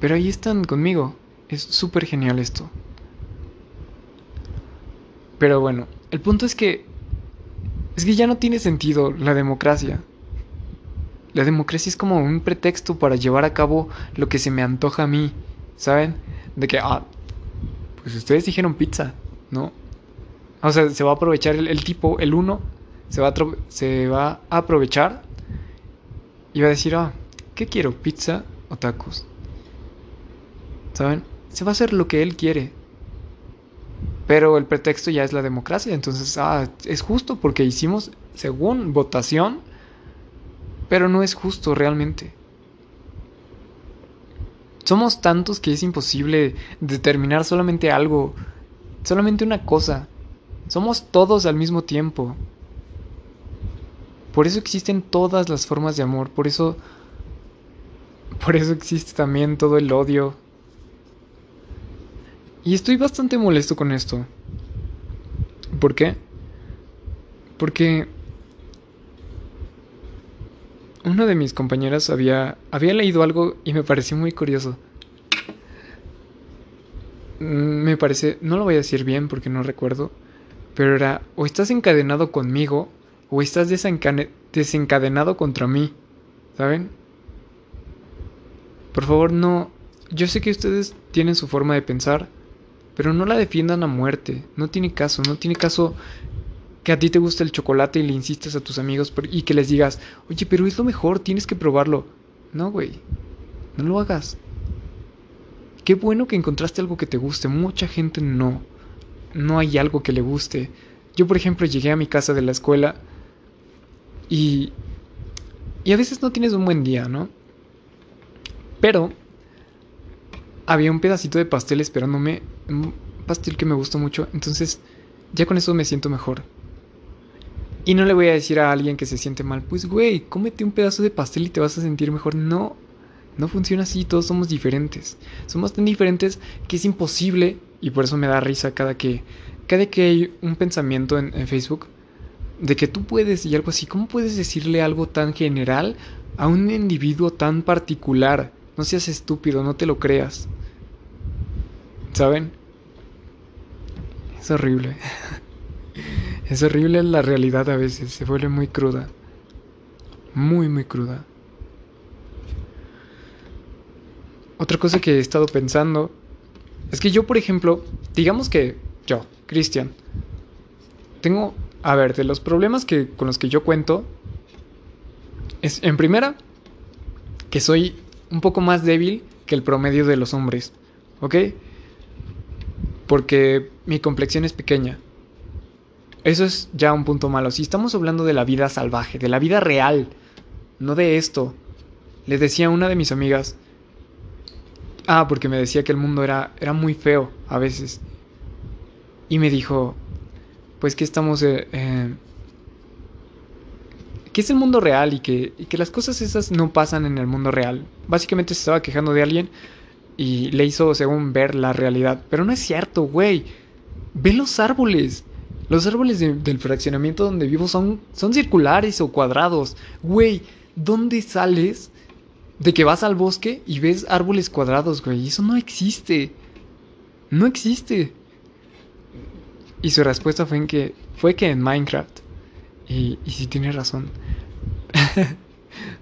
Pero ahí están conmigo. Es súper genial esto. Pero bueno, el punto es que... Es que ya no tiene sentido la democracia. La democracia es como un pretexto para llevar a cabo lo que se me antoja a mí, ¿saben? De que, ah, pues ustedes dijeron pizza, ¿no? O sea, se va a aprovechar el, tipo, el uno, se va, a se va a aprovechar y va a decir, ah, ¿qué quiero? ¿Pizza o tacos? ¿Saben? Se va a hacer lo que él quiere. Pero el pretexto ya es la democracia, entonces, ah, es justo porque hicimos, según votación, pero no es justo realmente. Somos tantos que es imposible determinar solamente algo, solamente una cosa. Somos todos al mismo tiempo. Por eso existen todas las formas de amor, por eso por eso existe también todo el odio. Y estoy bastante molesto con esto. ¿Por qué? Porque una de mis compañeras había, había leído algo y me pareció muy curioso. Mm, me parece, no lo voy a decir bien porque no recuerdo, pero era o estás encadenado conmigo o estás desencadenado contra mí, ¿saben? Por favor, no, yo sé que ustedes tienen su forma de pensar, pero no la defiendan a muerte, no tiene caso, no tiene caso que a ti te gusta el chocolate y le insistes a tus amigos y que les digas, oye, pero es lo mejor, tienes que probarlo. No, güey, no lo hagas. Qué bueno que encontraste algo que te guste, mucha gente no. No hay algo que le guste. Yo, por ejemplo, llegué a mi casa de la escuela y... Y a veces no tienes un buen día, ¿no? Pero había un pedacito de pastel esperándome, un pastel que me gustó mucho, entonces ya con eso me siento mejor. Y no le voy a decir a alguien que se siente mal, pues güey, cómete un pedazo de pastel y te vas a sentir mejor. No, no funciona así, todos somos diferentes. Somos tan diferentes que es imposible, y por eso me da risa cada que, cada que hay un pensamiento en, en Facebook de que tú puedes y algo así. ¿Cómo puedes decirle algo tan general a un individuo tan particular? No seas estúpido, no te lo creas. ¿Saben? Es horrible. Es horrible la realidad a veces, se vuelve muy cruda. Muy, muy cruda. Otra cosa que he estado pensando es que yo, por ejemplo, digamos que yo, Cristian, tengo, a ver, de los problemas que, con los que yo cuento, es en primera, que soy un poco más débil que el promedio de los hombres, ¿ok? Porque mi complexión es pequeña. Eso es ya un punto malo. Si estamos hablando de la vida salvaje, de la vida real, no de esto. Le decía a una de mis amigas Ah, porque me decía que el mundo era, era muy feo a veces. Y me dijo, pues que estamos... Eh, eh, que es el mundo real y que, y que las cosas esas no pasan en el mundo real. Básicamente se estaba quejando de alguien y le hizo según ver la realidad. Pero no es cierto, güey. Ve los árboles. Los árboles del fraccionamiento donde vivo son, circulares o cuadrados. Güey, ¿dónde sales de que vas al bosque y ves árboles cuadrados, güey? Eso no existe. No existe. Y su respuesta fue que fue que en Minecraft. Y, y sí tiene razón.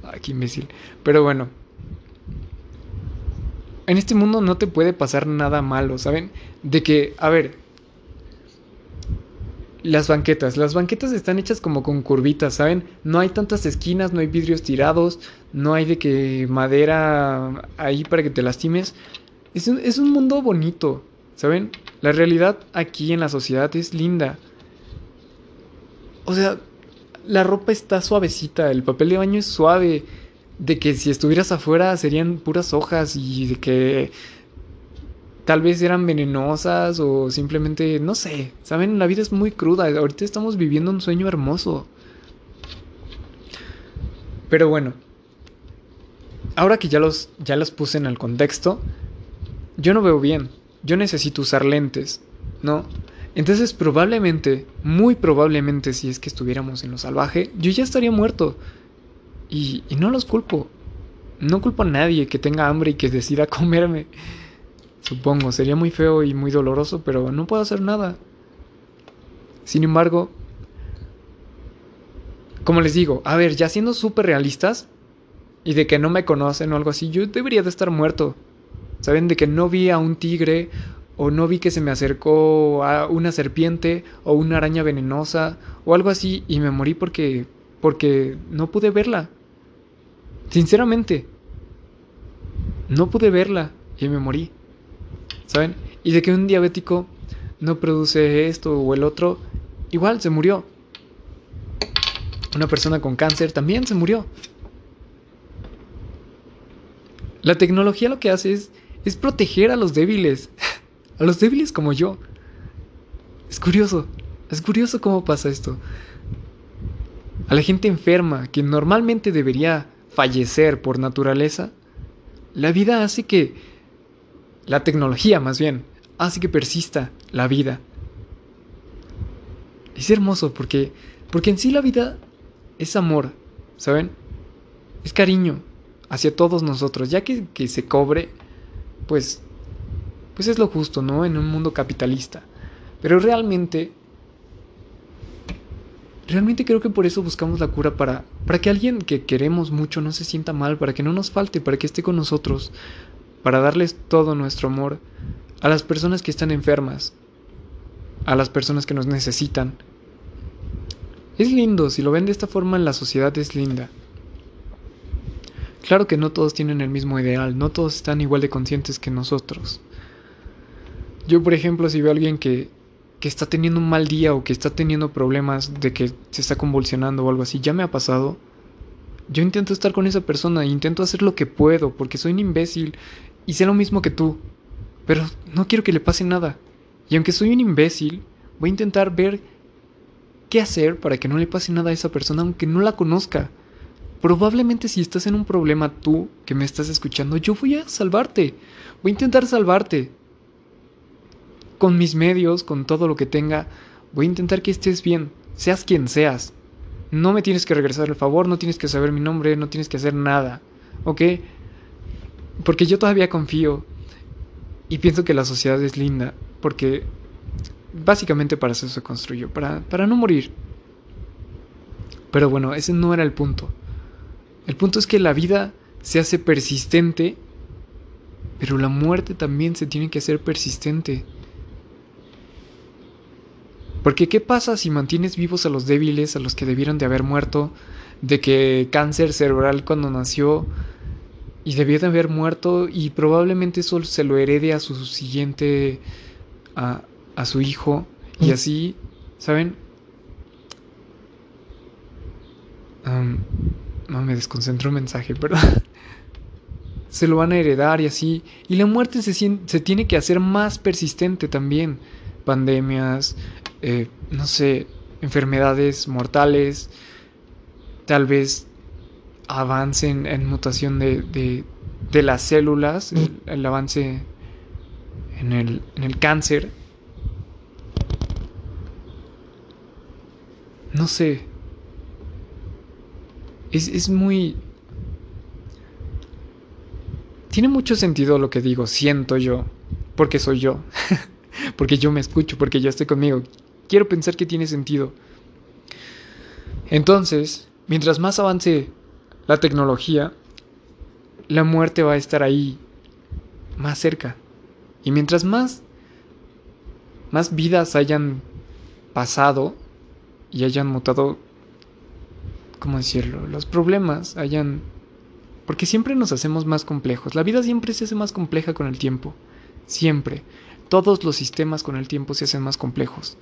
Ay, qué imbécil. Pero bueno. En este mundo no te puede pasar nada malo, ¿saben? De que, a ver, las banquetas. Las banquetas están hechas como con curvitas, ¿saben? No hay tantas esquinas, no hay vidrios tirados, no hay de que madera ahí para que te lastimes. Es un, es un mundo bonito, ¿saben? La realidad aquí en la sociedad es linda. O sea, la ropa está suavecita, el papel de baño es suave. De que si estuvieras afuera serían puras hojas y de que tal vez eran venenosas o simplemente, no sé, saben, la vida es muy cruda, ahorita estamos viviendo un sueño hermoso. Pero bueno, ahora que ya los, ya los puse en el contexto, yo no veo bien, yo necesito usar lentes, ¿no? Entonces probablemente, muy probablemente si es que estuviéramos en lo salvaje, yo ya estaría muerto. Y, y no los culpo. No culpo a nadie que tenga hambre y que decida comerme. Supongo, sería muy feo y muy doloroso, pero no puedo hacer nada. Sin embargo, como les digo, a ver, ya siendo súper realistas y de que no me conocen o algo así, yo debería de estar muerto. ¿Saben? De que no vi a un tigre o no vi que se me acercó a una serpiente o una araña venenosa o algo así y me morí porque porque no pude verla. Sinceramente, no pude verla y me morí. ¿Saben? Y de que un diabético no produce esto o el otro, igual se murió. Una persona con cáncer también se murió. La tecnología lo que hace es, es proteger a los débiles, a los débiles como yo. Es curioso, es curioso cómo pasa esto. A la gente enferma, que normalmente debería fallecer por naturaleza, la vida hace que la tecnología más bien, hace que persista la vida. Es hermoso porque, porque en sí la vida es amor, ¿saben? Es cariño hacia todos nosotros, ya que, que se cobre, pues, pues es lo justo, ¿no? En un mundo capitalista. Pero realmente, realmente creo que por eso buscamos la cura para, para que alguien que queremos mucho no se sienta mal, para que no nos falte, para que esté con nosotros, para darles todo nuestro amor a las personas que están enfermas, a las personas que nos necesitan. Es lindo, si lo ven de esta forma, la sociedad es linda. Claro que no todos tienen el mismo ideal, no todos están igual de conscientes que nosotros. Yo, por ejemplo, si veo a alguien que, que está teniendo un mal día o que está teniendo problemas de que se está convulsionando o algo así, ya me ha pasado, yo intento estar con esa persona, intento hacer lo que puedo, porque soy un imbécil y sé lo mismo que tú, pero no quiero que le pase nada. Y aunque soy un imbécil, voy a intentar ver qué hacer para que no le pase nada a esa persona aunque no la conozca. Probablemente si estás en un problema tú que me estás escuchando, yo voy a salvarte. Voy a intentar salvarte. Con mis medios, con todo lo que tenga, voy a intentar que estés bien, seas quien seas. No me tienes que regresar el favor, no tienes que saber mi nombre, no tienes que hacer nada. ¿Ok? Porque yo todavía confío y pienso que la sociedad es linda. Porque básicamente para eso se construyó, para, para no morir. Pero bueno, ese no era el punto. El punto es que la vida se hace persistente, pero la muerte también se tiene que hacer persistente. Porque ¿qué pasa si mantienes vivos a los débiles, a los que debieron de haber muerto, de que cáncer cerebral cuando nació y debió de haber muerto y probablemente eso se lo herede a su siguiente, a, a su hijo y mm. así, ¿saben? no, me desconcentró un mensaje, perdón. se lo van a heredar y así. Y la muerte se, se tiene que hacer más persistente también. Pandemias, eh, no sé, enfermedades mortales, tal vez avance en, mutación de, de, las células, el, avance en el, en el cáncer. No sé. Es, es muy... Tiene mucho sentido lo que digo, siento yo, porque soy yo, porque yo me escucho, porque yo estoy conmigo. Quiero pensar que tiene sentido. Entonces, mientras más avance la tecnología, la muerte va a estar ahí, más cerca. Y mientras más, más vidas hayan pasado y hayan mutado, ¿cómo decirlo? Los problemas hayan... Porque siempre nos hacemos más complejos. La vida siempre se hace más compleja con el tiempo. Siempre. Todos los sistemas con el tiempo se hacen más complejos.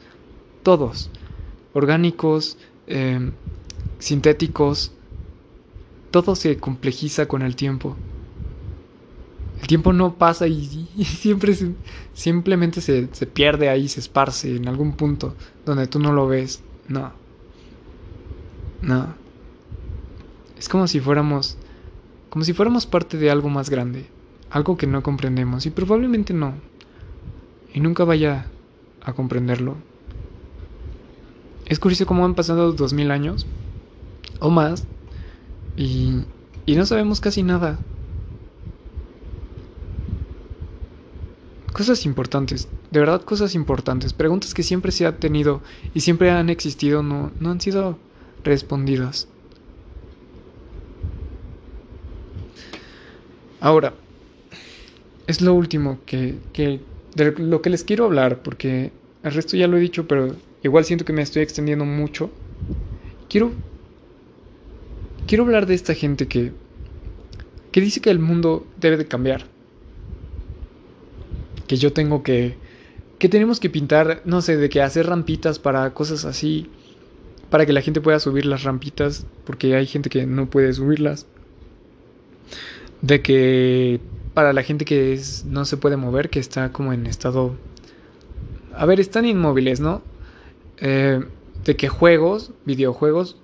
Todos. Orgánicos, eh, sintéticos, todo se complejiza con el tiempo. El tiempo no pasa y, siempre simplemente se, se, pierde ahí, se esparce en algún punto donde tú no lo ves. No. No. Es como si fuéramos. Como si fuéramos parte de algo más grande. Algo que no comprendemos. Y probablemente no. Y nunca vaya a comprenderlo. Es curioso cómo han pasado dos mil años. O más. Y, y no sabemos casi nada. Cosas importantes, de verdad cosas importantes, preguntas que siempre se ha tenido y siempre han existido no, no han sido respondidas. Ahora, es lo último que, que, de lo que les quiero hablar, porque el resto ya lo he dicho, pero igual siento que me estoy extendiendo mucho. Quiero quiero hablar de esta gente que, que dice que el mundo debe de cambiar. Que yo tengo que, que tenemos que pintar, no sé, de que hacer rampitas para cosas así, para que la gente pueda subir las rampitas, porque hay gente que no puede subirlas. De que para la gente que no se puede mover, que está como en estado... A ver, están inmóviles, ¿no? Eh, de que juegos, videojuegos,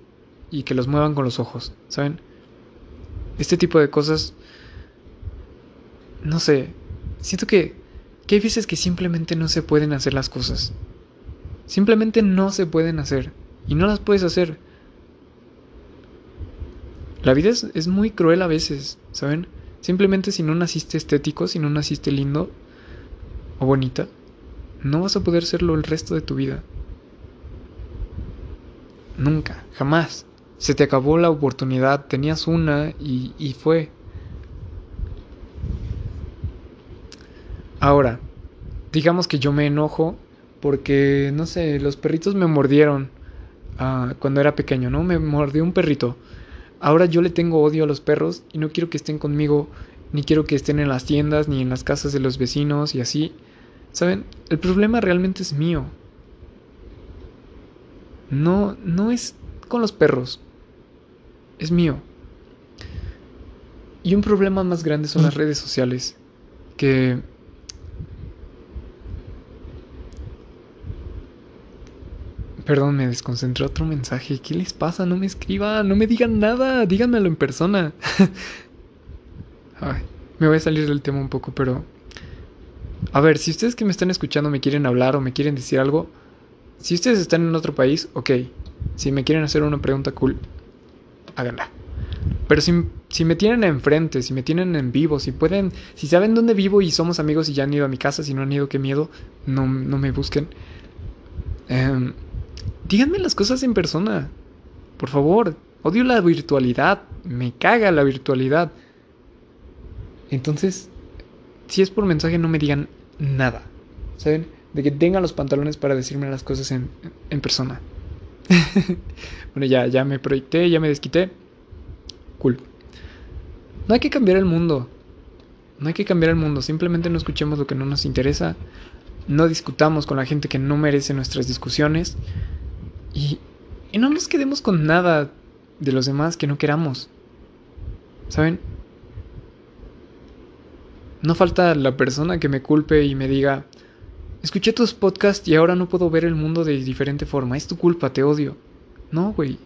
y que los muevan con los ojos, ¿saben? Este tipo de cosas, no sé, siento que, que hay veces que simplemente no se pueden hacer las cosas. Simplemente no se pueden hacer y no las puedes hacer. La vida es, es, muy cruel a veces, ¿saben? Simplemente si no naciste estético, si no naciste lindo o bonita, no vas a poder serlo el resto de tu vida. Nunca, jamás. Se te acabó la oportunidad, tenías una y, y fue. Ahora, digamos que yo me enojo porque, no sé, los perritos me mordieron uh, cuando era pequeño, ¿no? Me mordió un perrito. Ahora yo le tengo odio a los perros y no quiero que estén conmigo, ni quiero que estén en las tiendas, ni en las casas de los vecinos y así. ¿Saben? El problema realmente es mío. No, no es con los perros es mío. Y un problema más grande son las redes sociales, que... Perdón, me desconcentré otro mensaje. ¿Qué les pasa? No me escriban, no me digan nada, díganmelo en persona. Ay, me voy a salir del tema un poco, pero... A ver, si ustedes que me están escuchando me quieren hablar o me quieren decir algo, si ustedes están en otro país, ok. Si me quieren hacer una pregunta cool, háganla. Pero si, si, me tienen enfrente, si me tienen en vivo, si pueden, si saben dónde vivo y somos amigos y ya han ido a mi casa, si no han ido, qué miedo, no, no me busquen. Em, díganme las cosas en persona, por favor. Odio la virtualidad, me caga la virtualidad. Entonces, si es por mensaje, no me digan nada, ¿saben? De que tengan los pantalones para decirme las cosas en, persona. bueno, ya, ya me proyecté, ya me desquité. Cool. No hay que cambiar el mundo. No hay que cambiar el mundo. Simplemente no escuchemos lo que no nos interesa. No discutamos con la gente que no merece nuestras discusiones. Y, y no nos quedemos con nada de los demás que no queramos. ¿Saben? No falta la persona que me culpe y me diga, escuché tus podcasts y ahora no puedo ver el mundo de diferente forma, es tu culpa, te odio. No, güey.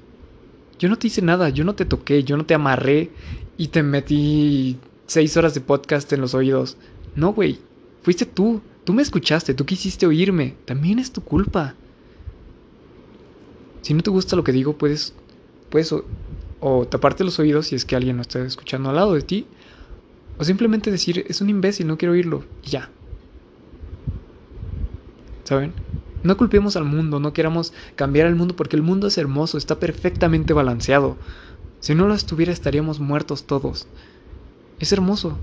Yo no te hice nada, yo no te toqué, yo no te amarré y te metí seis horas de podcast en los oídos. No, güey. Fuiste tú. Tú me escuchaste, tú quisiste oírme. También es tu culpa. Si no te gusta lo que digo, puedes, puedes o, taparte los oídos si es que alguien no está escuchando al lado de ti. O simplemente decir, es un imbécil, no quiero oírlo. Y ya. ¿Saben? No culpemos al mundo, no queramos cambiar el mundo porque el mundo es hermoso, está perfectamente balanceado. Si no lo estuviera estaríamos muertos todos. Es hermoso.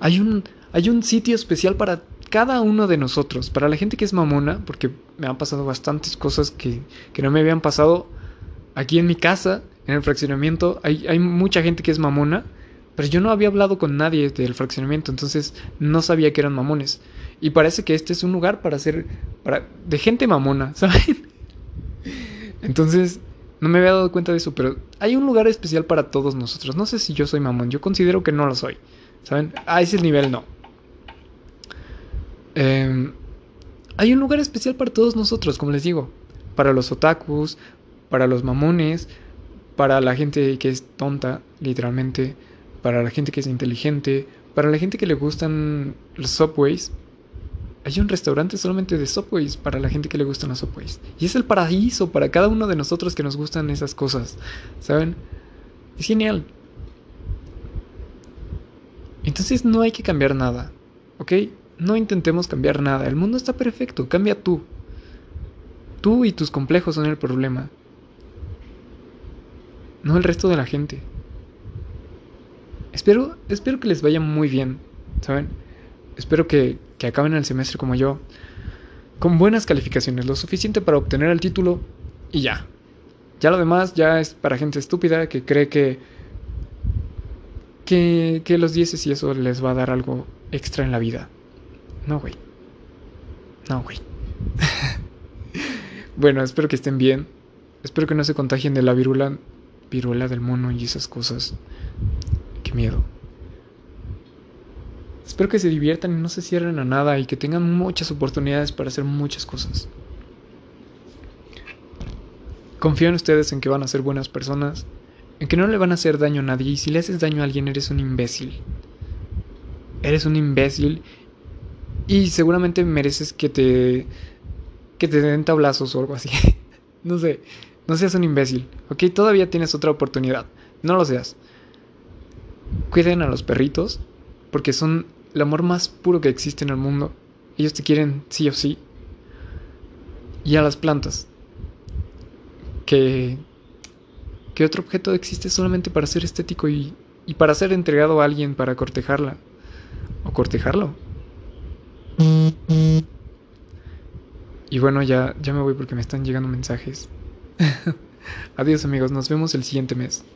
Hay un, hay un sitio especial para cada uno de nosotros. Para la gente que es mamona, porque me han pasado bastantes cosas que, que no me habían pasado aquí en mi casa, en el fraccionamiento. Hay, hay mucha gente que es mamona, pero yo no había hablado con nadie del fraccionamiento, entonces no sabía que eran mamones. Y parece que este es un lugar para ser para, de gente mamona, ¿saben? Entonces, no me había dado cuenta de eso, pero hay un lugar especial para todos nosotros. No sé si yo soy mamón, yo considero que no lo soy. ¿Saben? A ese nivel no. Em, hay un lugar especial para todos nosotros, como les digo. Para los otakus, para los mamones, para la gente que es tonta, literalmente, para la gente que es inteligente, para la gente que le gustan los subways. Hay un restaurante solamente de subways para la gente que le gustan los subways. Y es el paraíso para cada uno de nosotros que nos gustan esas cosas. ¿Saben? Es genial. Entonces no hay que cambiar nada, ¿ok? No intentemos cambiar nada, el mundo está perfecto, cambia tú. Tú y tus complejos son el problema, no el resto de la gente. Espero, espero que les vaya muy bien, ¿saben? Espero que, que acaben el semestre como yo, con buenas calificaciones, lo suficiente para obtener el título y ya. Ya lo demás ya es para gente estúpida que cree que que, que los dieces y eso les va a dar algo extra en la vida. No, güey. No, güey. bueno, espero que estén bien. Espero que no se contagien de la virula, viruela del mono y esas cosas. Qué miedo. Espero que se diviertan y no se cierren a nada y que tengan muchas oportunidades para hacer muchas cosas. Confío en ustedes en que van a ser buenas personas en que no le van a hacer daño a nadie y si le haces daño a alguien eres un imbécil. Eres un imbécil y seguramente mereces que te que te den tablazos o algo así. no sé, no seas un imbécil, ¿ok? Todavía tienes otra oportunidad, no lo seas. Cuiden a los perritos porque son el amor más puro que existe en el mundo. Ellos te quieren sí o sí. Y a las plantas. Que ¿Qué otro objeto existe solamente para ser estético y, y para ser entregado a alguien para cortejarla? ¿O cortejarlo? Y bueno, ya, ya me voy porque me están llegando mensajes. Adiós amigos, nos vemos el siguiente mes.